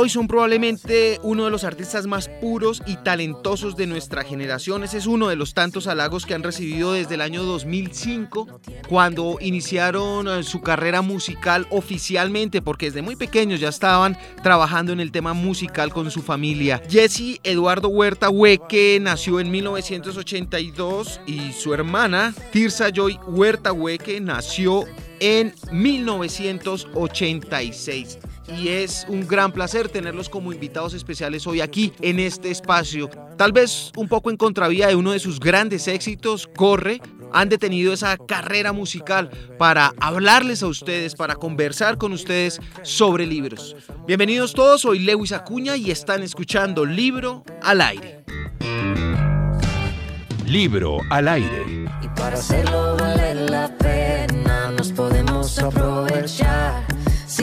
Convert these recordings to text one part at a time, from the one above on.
Jesse y Joy son probablemente uno de los artistas más puros y talentosos de nuestra generación. Ese es uno de los tantos halagos que han recibido desde el año 2005, cuando iniciaron eh, su carrera musical oficialmente, porque desde muy pequeños ya estaban trabajando en el tema musical con su familia. Jesse Eduardo Huerta Hueque nació en 1982 y su hermana Tirsa Joy Huerta Hueque nació en 1986 y es un gran placer tenerlos como invitados especiales hoy aquí en este espacio. Tal vez un poco en contravía de uno de sus grandes éxitos, Corre, han detenido esa carrera musical para hablarles a ustedes, para conversar con ustedes sobre libros. Bienvenidos todos, soy Lewis Acuña y están escuchando Libro al Aire. Libro al aire. Y para hacerlo vale la pena, nos podemos aprovechar.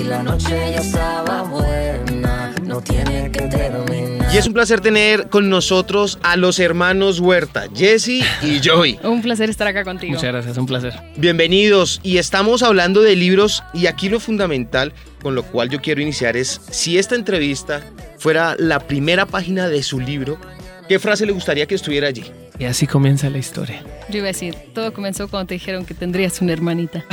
La noche ya estaba buena, no tiene que terminar. Y es un placer tener con nosotros a los hermanos Huerta, Jesse y Joy. Un placer estar acá contigo. Muchas gracias, un placer. Bienvenidos y estamos hablando de libros y aquí lo fundamental con lo cual yo quiero iniciar es si esta entrevista fuera la primera página de su libro, ¿qué frase le gustaría que estuviera allí? Y así comienza la historia. Yo iba a decir, todo comenzó cuando te dijeron que tendrías una hermanita.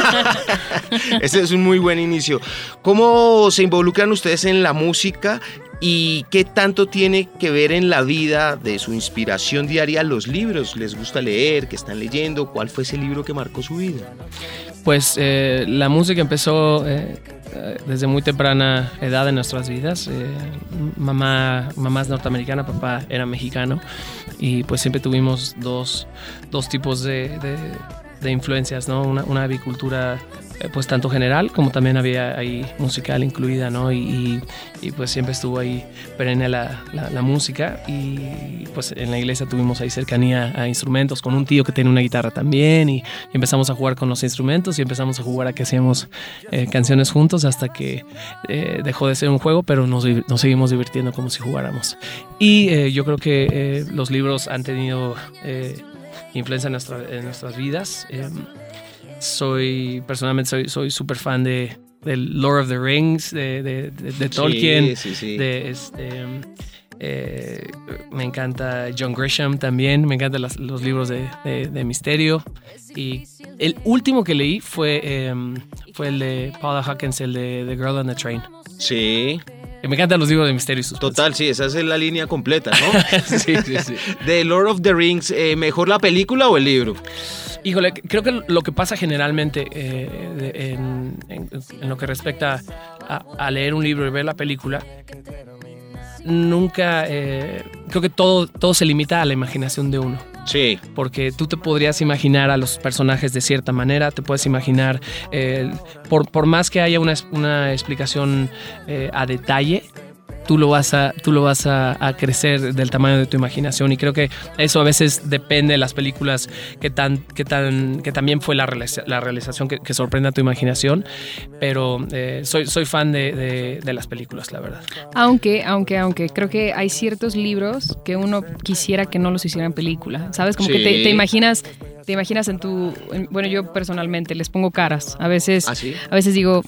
Ese es un muy buen inicio. ¿Cómo se involucran ustedes en la música y qué tanto tiene que ver en la vida de su inspiración diaria los libros? ¿Les gusta leer? ¿Qué están leyendo? ¿Cuál fue ese libro que marcó su vida? Pues eh, la música empezó eh, eh, desde muy temprana edad en nuestras vidas. Eh, mamá, mamá es norteamericana, papá era mexicano y pues siempre tuvimos dos, dos tipos de, de- de influencias, ¿no? Una, una avicultura pues tanto general como también había ahí musical incluida, ¿no? Y, y- pues siempre estuvo ahí perenne la, la- música y pues en la iglesia tuvimos ahí cercanía a instrumentos con un tío que tiene una guitarra también y, empezamos a jugar con los instrumentos y empezamos a jugar a que hacíamos eh, canciones juntos hasta que eh, dejó de ser un juego, pero nos, nos seguimos divirtiendo como si jugáramos. Y eh, yo creo que eh, los libros han tenido eh, influencia en, nuestra- en nuestras vidas. Soy, personalmente, soy soy súper fan de, del Lord of the Rings, de, de- de- de Tolkien, Sí, sí, sí. de este... eh, me encanta John Grisham también, me encantan las- los libros de, de- de misterio. Y el último que leí fue, em, fue el de Paula Hawkins, el de The Girl on the Train. Sí, Me encantan los libros de misterio y suspense. total, sí, esa es la línea completa, ¿no? sí, sí, sí. de Lord of the Rings, eh, ¿mejor la película o el libro? Híjole, creo que lo que pasa generalmente eh, de- en, en- en lo que respecta a, a leer un libro y ver la película, nunca, eh, creo que todo, todo se limita a la imaginación de uno. Sí, porque tú te podrías imaginar a los personajes de cierta manera, te puedes imaginar, eh, por, por más que haya una, una explicación eh, a detalle, tú lo vas, a, tú lo vas a, a crecer del tamaño de tu imaginación y creo que eso a veces depende de las películas que tan que tan que también fue la, realiza- la realización que, que sorprende a tu imaginación pero eh, soy, soy fan de, de- de las películas la verdad Aunque, aunque, aunque, creo que hay ciertos libros que uno quisiera que no los hicieran película. ¿Sabes? Como que te, imaginas, te imaginas en tu. en- bueno, yo personalmente les pongo caras. A veces, ¿Ah, sí? a veces digo,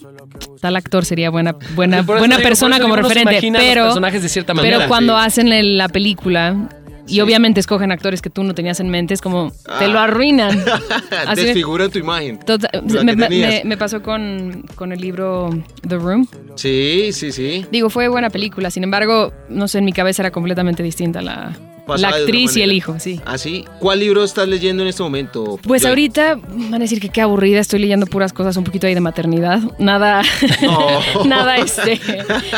tal actor sería buena, buena, buena digo, persona como referente. Pero, personajes de cierta manera pero cuando sí. hacen la película. Y Sí. obviamente escogen actores que tú no tenías en mente, es como, te lo arruinan. Así- desfigura tu imagen. Me, me- me- pasó con, con el libro The Room. Sí, sí, sí. Digo, fue buena película, sin embargo, no sé, en mi cabeza era completamente distinta la, la actriz y el hijo, sí. ¿Así? ¿Cuál libro estás leyendo en este momento? Pues Joy? ahorita van a decir que qué aburrida, estoy leyendo puras cosas un poquito ahí de maternidad, nada, No. nada este,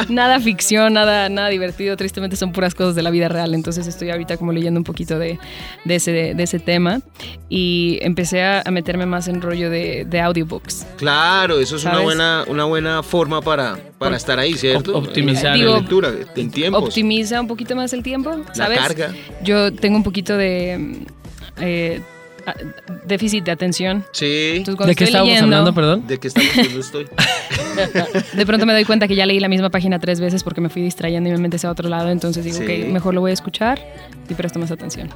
nada ficción, nada, nada divertido, tristemente son puras cosas de la vida real, entonces estoy ahorita como leyendo un poquito de, de ese, de, ese tema y empecé a, meterme más en rollo de, de audiobooks. Claro, eso es una buena, una buena forma para, para estar ahí, ¿cierto? op- optimizar el- la lectura, en tiempos. Optimiza un poquito más el tiempo, la ¿sabes? carga. Yo tengo un poquito de... eh, déficit de atención. Sí. Entonces, ¿De qué estábamos leyendo, hablando, perdón? ¿De qué estamos hablando estoy? de pronto me doy cuenta que ya leí la misma página tres veces porque me fui distrayendo y mi mente se a otro lado. Entonces digo, Sí. ok, mejor lo voy a escuchar y presto más atención.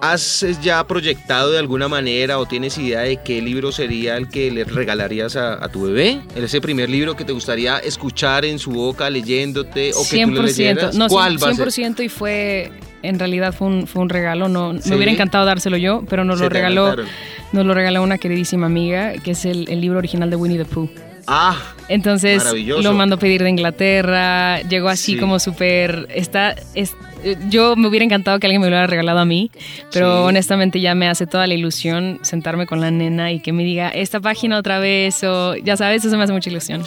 ¿Has eh, ya proyectado de alguna manera o tienes idea de qué libro sería el que le regalarías a, a tu bebé? ¿Ese primer libro que te gustaría escuchar en su boca leyéndote o que tú le leyeras? No, ¿Cuál va a ser? 100% y fue, en realidad fue un, fue un regalo. No, Sí. Me hubiera encantado dárselo yo, pero nos Se lo regaló, nos lo regaló una queridísima amiga, que es el, el libro original de Winnie the Pooh. Ah, Entonces lo mandó pedir de Inglaterra, llegó así Sí. como súper, está, es- yo me hubiera encantado que alguien me lo hubiera regalado a mí, pero Sí. honestamente ya me hace toda la ilusión sentarme con la nena y que me diga esta página otra vez o ya sabes, eso me hace mucha ilusión.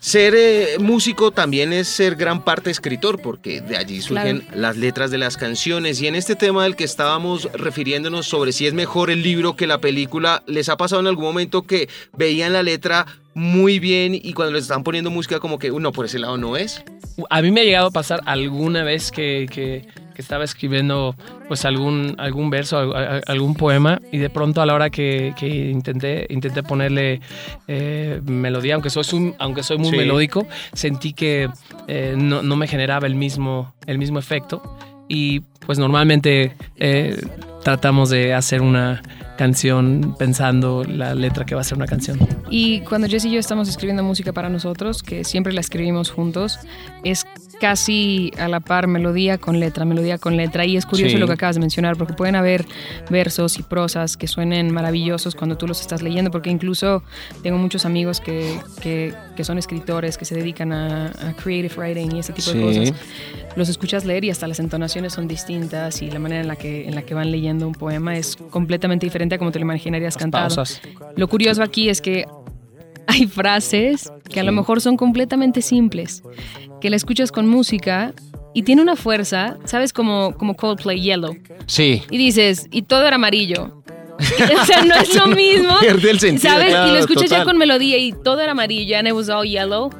Ser eh, músico también es ser gran parte escritor, porque de allí surgen Claro. las letras de las canciones. Y en este tema del que estábamos refiriéndonos sobre si es mejor el libro que la película, ¿les ha pasado en algún momento que veían la letra muy bien y cuando les están poniendo música como que, uno, por ese lado no es? A mí me ha llegado a pasar alguna vez que, que- que estaba escribiendo pues algún, algún verso, al- al- algún poema y de pronto a la hora que, que intenté, intenté ponerle eh, melodía, aunque soy, aunque soy muy Sí. melódico, sentí que eh, no, no me generaba el mismo, el mismo efecto y pues normalmente eh, tratamos de hacer una canción pensando la letra que va a ser una canción. Y cuando Jess y yo estamos escribiendo música para nosotros, que siempre la escribimos juntos, es casi a la par melodía con letra, melodía con letra. Y es curioso Sí. lo que acabas de mencionar, porque pueden haber versos y prosas que suenen maravillosos cuando tú los estás leyendo, porque incluso tengo muchos amigos que, que, que son escritores, que se dedican a, a creative writing y ese tipo Sí. de cosas. Los escuchas leer y hasta las entonaciones son distintas y la manera en la que, en la que van leyendo un poema es completamente diferente a como te lo imaginarías Las cantado. pausas. Lo curioso aquí es que hay frases que a lo mejor son completamente simples, que la escuchas con música y tiene una fuerza, ¿sabes? Como, como Coldplay Yellow. Sí. Y dices, y todo era amarillo. o sea, no es lo mismo. Pierde el sentido, ¿Sabes? y lo escuchas ya con melodía y todo era amarillo, and it was all yellow.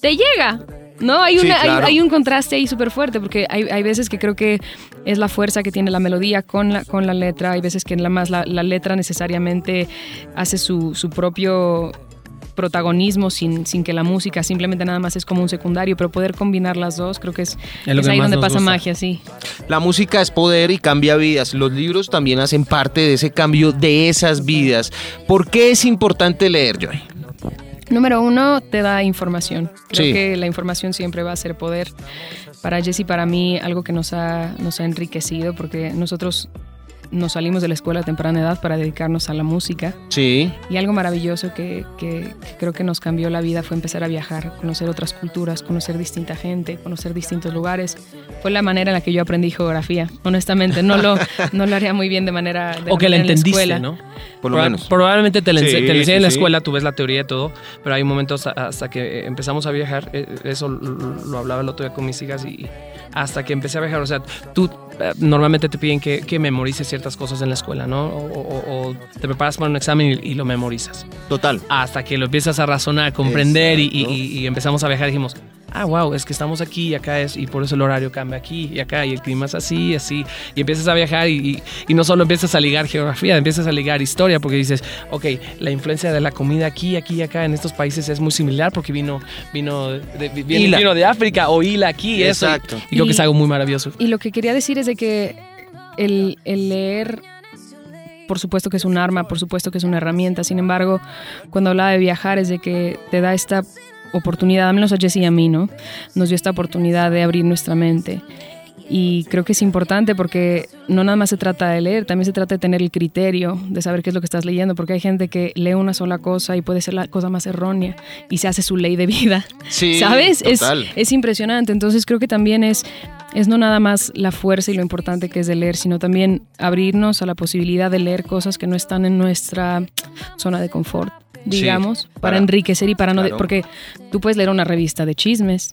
Te llega. ¿No? Hay, una, hay- claro. hay, un contraste ahí súper fuerte, porque hay, hay veces que creo que es la fuerza que tiene la melodía con la, con la letra, hay veces que nada más la, la letra necesariamente hace su, su propio protagonismo sin, sin que la música simplemente nada más es como un secundario, pero poder combinar las dos creo que es, Es lo es que ahí donde pasa gusta. magia, sí. La música es poder y cambia vidas. Los libros también hacen parte de ese cambio de esas vidas. ¿Por qué es importante leer, Joy? Número uno, te da información. Creo Sí. que la información siempre va a ser poder. Para Jess y para mí, algo que nos ha, nos ha enriquecido, porque nosotros nos salimos de la escuela a temprana edad para dedicarnos a la música. Sí. Y algo maravilloso que, que- que creo que nos cambió la vida fue empezar a viajar, conocer otras culturas, conocer distinta gente, conocer distintos lugares. Fue la manera en la que yo aprendí geografía. Honestamente, no lo, no lo haría muy bien de manera. de o que la en entendiste, escuela. ¿no? Por lo Proba- menos. Probablemente te la, Sí, enseñan en la escuela, tú ves la teoría y todo, pero hay momentos hasta que empezamos a viajar, eh, eso lo, lo hablaba el otro día con mis hijas y hasta que empecé a viajar, o sea, tú normalmente te piden que, que memorices ciertas cosas en la escuela, ¿no? O, o- o te preparas para un examen y, y lo memorizas. Total. Hasta que lo empiezas a razonar, a comprender y, y- y empezamos a viajar y dijimos, ah, wow, es que estamos aquí y acá es, y por eso el horario cambia aquí y acá, y el clima es así, así, y empiezas a viajar y, y- y no solo empiezas a ligar geografía, empiezas a ligar historia, porque dices, ok, la influencia de la comida aquí, aquí y acá en estos países es muy similar porque vino, vino, de, viene- Hila. vino de África o hila aquí, eso, y- Exacto. y creo que Y- es algo muy maravilloso. Y lo que quería decir es de que el, el leer, por supuesto que es un arma, por supuesto que es una herramienta, sin embargo, cuando hablaba de viajar es de que te da esta oportunidad, al menos a Jesse y a mí, ¿no? Nos dio esta oportunidad de abrir nuestra mente. Y creo que es importante porque no nada más se trata de leer, también se trata de tener el criterio de saber qué es lo que estás leyendo, porque hay gente que lee una sola cosa y puede ser la cosa más errónea y se hace su ley de vida. Sí. ¿Sabes? Es, Total. es impresionante. Entonces creo que también es, es no nada más la fuerza y lo importante que es de leer, sino también abrirnos a la posibilidad de leer cosas que no están en nuestra zona de confort, digamos, para, para- enriquecer y para no... de- porque tú puedes leer una revista de chismes,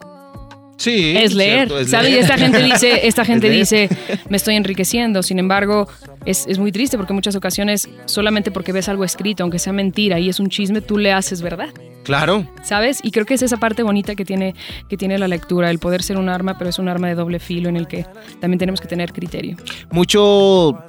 Sí. es leer, cierto, es ¿sabes? Y esta gente dice, esta gente dice, me estoy enriqueciendo. Sin embargo, es, es muy triste porque en muchas ocasiones, solamente porque ves algo escrito, aunque sea mentira y es un chisme, tú le haces verdad. Claro. ¿sabes? Y creo que es esa parte bonita que tiene, que tiene la lectura, el poder ser un arma, pero es un arma de doble filo en el que también tenemos que tener criterio. Mucho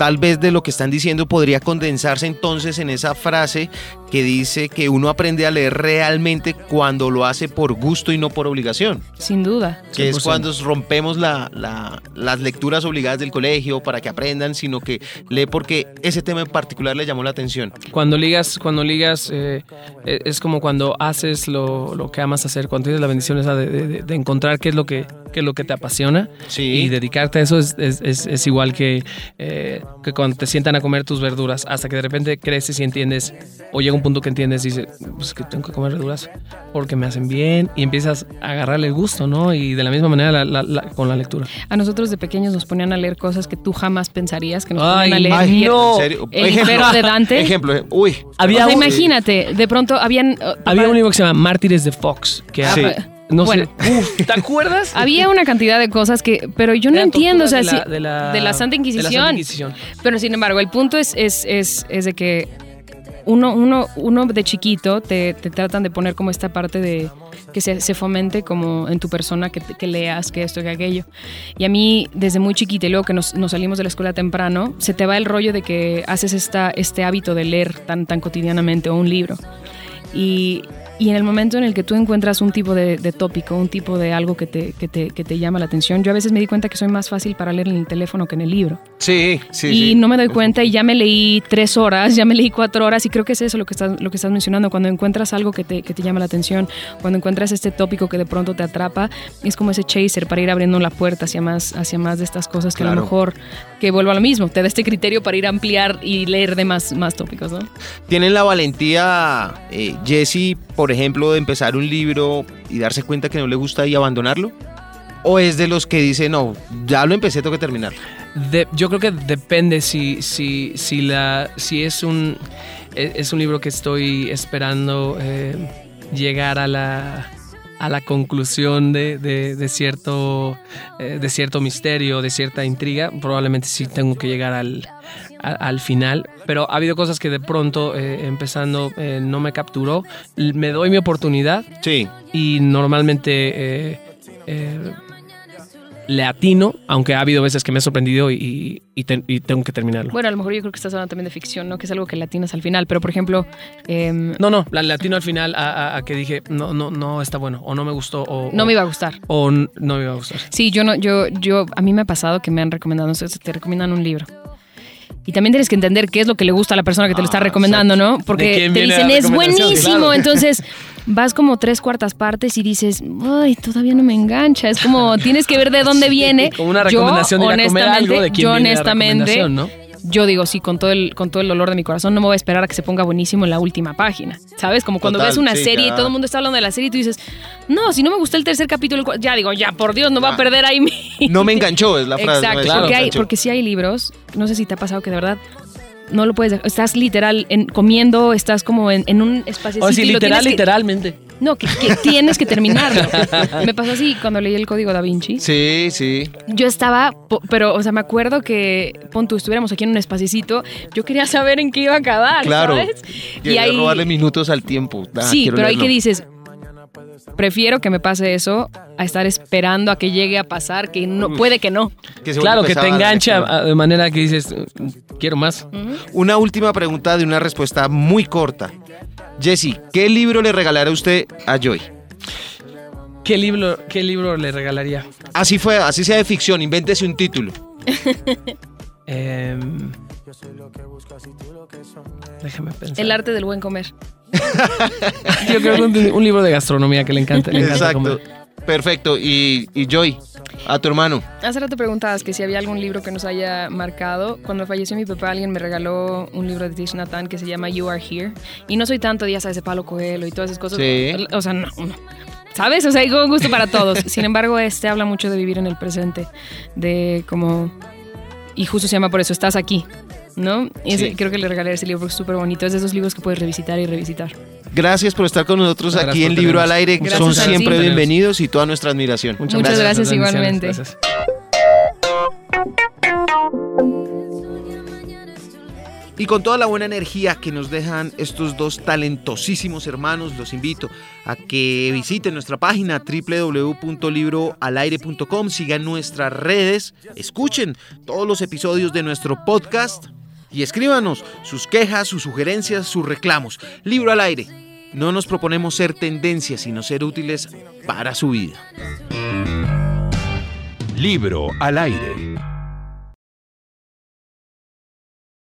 tal vez de lo que están diciendo podría condensarse entonces en esa frase que dice que uno aprende a leer realmente cuando lo hace por gusto y no por obligación. Sin duda. Que es 100%. cuando rompemos la- la- las lecturas obligadas del colegio para que aprendan, sino que lee porque ese tema en particular le llamó la atención. Cuando ligas, cuando ligas eh, eh, es como cuando haces lo, lo que amas hacer, cuando tienes la bendición esa de, de- de encontrar qué es lo que, qué es lo que te apasiona Sí. y dedicarte a eso es, es- es- es igual que, eh, que cuando te sientan a comer tus verduras, hasta que de repente creces y entiendes, o llega un punto que entiendes y dices, pues que tengo que comer verduras porque me hacen bien y empiezas a agarrarle el gusto, ¿no? Y de la misma manera la- la- la- con la lectura. A nosotros de pequeños nos ponían a leer cosas que tú jamás pensarías que nos ponían a leer. ay, no. ¿En serio? El Imperio de Dante. Ejemplo, eh, uy. Había o sea, un- imagínate, de pronto habían... uh, Había un libro que se llama Mártires de Fox, que Sí. habla- no Bueno. sé, Uf, ¿te acuerdas? Había una cantidad de cosas que, pero yo no Eran entiendo, o sea, de la, de la Santa de la Inquisición. Santa Inquisición. Pero sin embargo, el punto es, es, es, es de que uno, uno, uno de chiquito te, te tratan de poner como esta parte de que se, se fomente como en tu persona, que, que leas, que esto, que aquello. Y a mí, desde muy chiquita, y luego que nos, nos salimos de la escuela temprano, se te va el rollo de que haces esta, este hábito de leer tan, tan cotidianamente o un libro. Y, y en el momento en el que tú encuentras un tipo de, de tópico, un tipo de algo que te, que, te, que te llama la atención, yo a veces me di cuenta que soy más fácil para leer en el teléfono que en el libro Sí, sí. y sí. no me doy cuenta y ya me leí tres horas, ya me leí cuatro horas y creo que es eso lo que estás, lo que estás mencionando, cuando encuentras algo que te, que te llama la atención, cuando encuentras este tópico que de pronto te atrapa, es como ese chaser para ir abriendo la puerta hacia más, hacia más de estas cosas que a lo mejor, que vuelvo a lo mismo, te da este criterio para ir a ampliar y leer de más, más tópicos, ¿no? ¿Tienen la valentía, eh, Jesse, por ejemplo, de empezar un libro y darse cuenta que no le gusta y abandonarlo? ¿O es de los que dice, no, ya lo empecé, tengo que terminar? De- yo creo que depende si, si, si, la, si es, un, e- es un libro que estoy esperando eh, llegar a la, a la conclusión de, de- de cierto, eh, de cierto misterio, de cierta intriga. Probablemente sí tengo que llegar al, a- al final. Pero ha habido cosas que de pronto, eh, empezando, eh, no me capturó. Me doy mi oportunidad Sí. y normalmente le atino, aunque ha habido veces que me he sorprendido y, y te- y tengo que terminarlo. Bueno, a lo mejor yo creo que estás hablando también de ficción, ¿no? Que es algo que latinas al final, pero por ejemplo, em, No, no, la latino al final a, a- a que dije, no, no, no está bueno, o no me gustó, o, no o- me iba a gustar. o no me iba a gustar. Sí, yo no, yo, yo, a mí me ha pasado que me han recomendado, no sé, te recomiendan un libro. Y también tienes que entender qué es lo que le gusta a la persona que te lo está Ah, recomendando, ¿no? ¿De Porque te dicen, es buenísimo. Claro. Entonces vas como tres cuartas partes y dices, ay, todavía no me engancha. Es como, tienes que ver de dónde viene. Como una Yo, recomendación de ir a comer honestamente, algo de quién yo viene la honestamente, recomendación, ¿no? Yo digo, sí, con todo, el, con todo el dolor de mi corazón, no me voy a esperar a que se ponga buenísimo en la última página. ¿Sabes? Como cuando Total, ves una sí, serie ya. y todo el mundo está hablando de la serie y tú dices, no, si no me gustó el tercer capítulo, el ya digo, ya, por Dios, no va a perder ahí mi... No me enganchó, es la frase. Exacto, no porque, hay, porque sí hay libros, no sé si te ha pasado que de verdad no lo puedes dejar. Estás literal en, comiendo, estás como en, en un espacio. O sí, literal, literalmente. No, que, que tienes que terminarlo. Me pasó así cuando leí el código da Vinci. Sí, sí. Yo estaba, pero, o sea, me acuerdo que, pon tú, estuviéramos aquí en un espacito, yo quería saber en qué iba a acabar, Claro. ¿sabes? Quería robarle minutos al tiempo. Ah, sí, pero ahí leerlo. que dices, prefiero que me pase eso a estar esperando a que llegue a pasar, que no puede que no. Que Claro, que te engancha de manera que dices, "Mm, quiero más. Una última pregunta de una respuesta muy corta. Jesse, ¿qué libro le regalará usted a Joy? ¿Qué libro, qué libro le regalaría? Así fue, así sea de ficción, invéntese un título. Em, déjame pensar. El arte del buen comer. Yo creo que un, un libro de gastronomía que le encanta. Le encanta Exacto. comer. Perfecto. Y, y Joy, a tu hermano. Hace rato preguntabas que si había algún libro que nos haya marcado. Cuando falleció mi papá, alguien me regaló un libro de Tish Nathan que se llama You Are Here. Y no soy tanto, ya sabes, de Palo Coelho y todas esas cosas. Sí. O sea, no. ¿Sabes? O sea, hay gusto para todos. Sin embargo, este habla mucho de vivir en el presente. De como... Y justo se llama por eso, estás aquí. ¿No? Y Sí. creo que le regalaré ese libro porque es súper bonito. Es de esos libros que puedes revisitar y revisitar. Gracias por estar con nosotros Gracias aquí en Libro al Aire. Gracias Son siempre bienvenidos y toda nuestra admiración. Muchas gracias, bendiciones, igualmente. gracias. Y con toda la buena energía que nos dejan estos dos talentosísimos hermanos, los invito a que visiten nuestra página www.libroalaire.com, sigan nuestras redes, escuchen todos los episodios de nuestro podcast y escríbanos sus quejas, sus sugerencias, sus reclamos. Libro al aire. No nos proponemos ser tendencias, sino ser útiles para su vida. Libro al aire.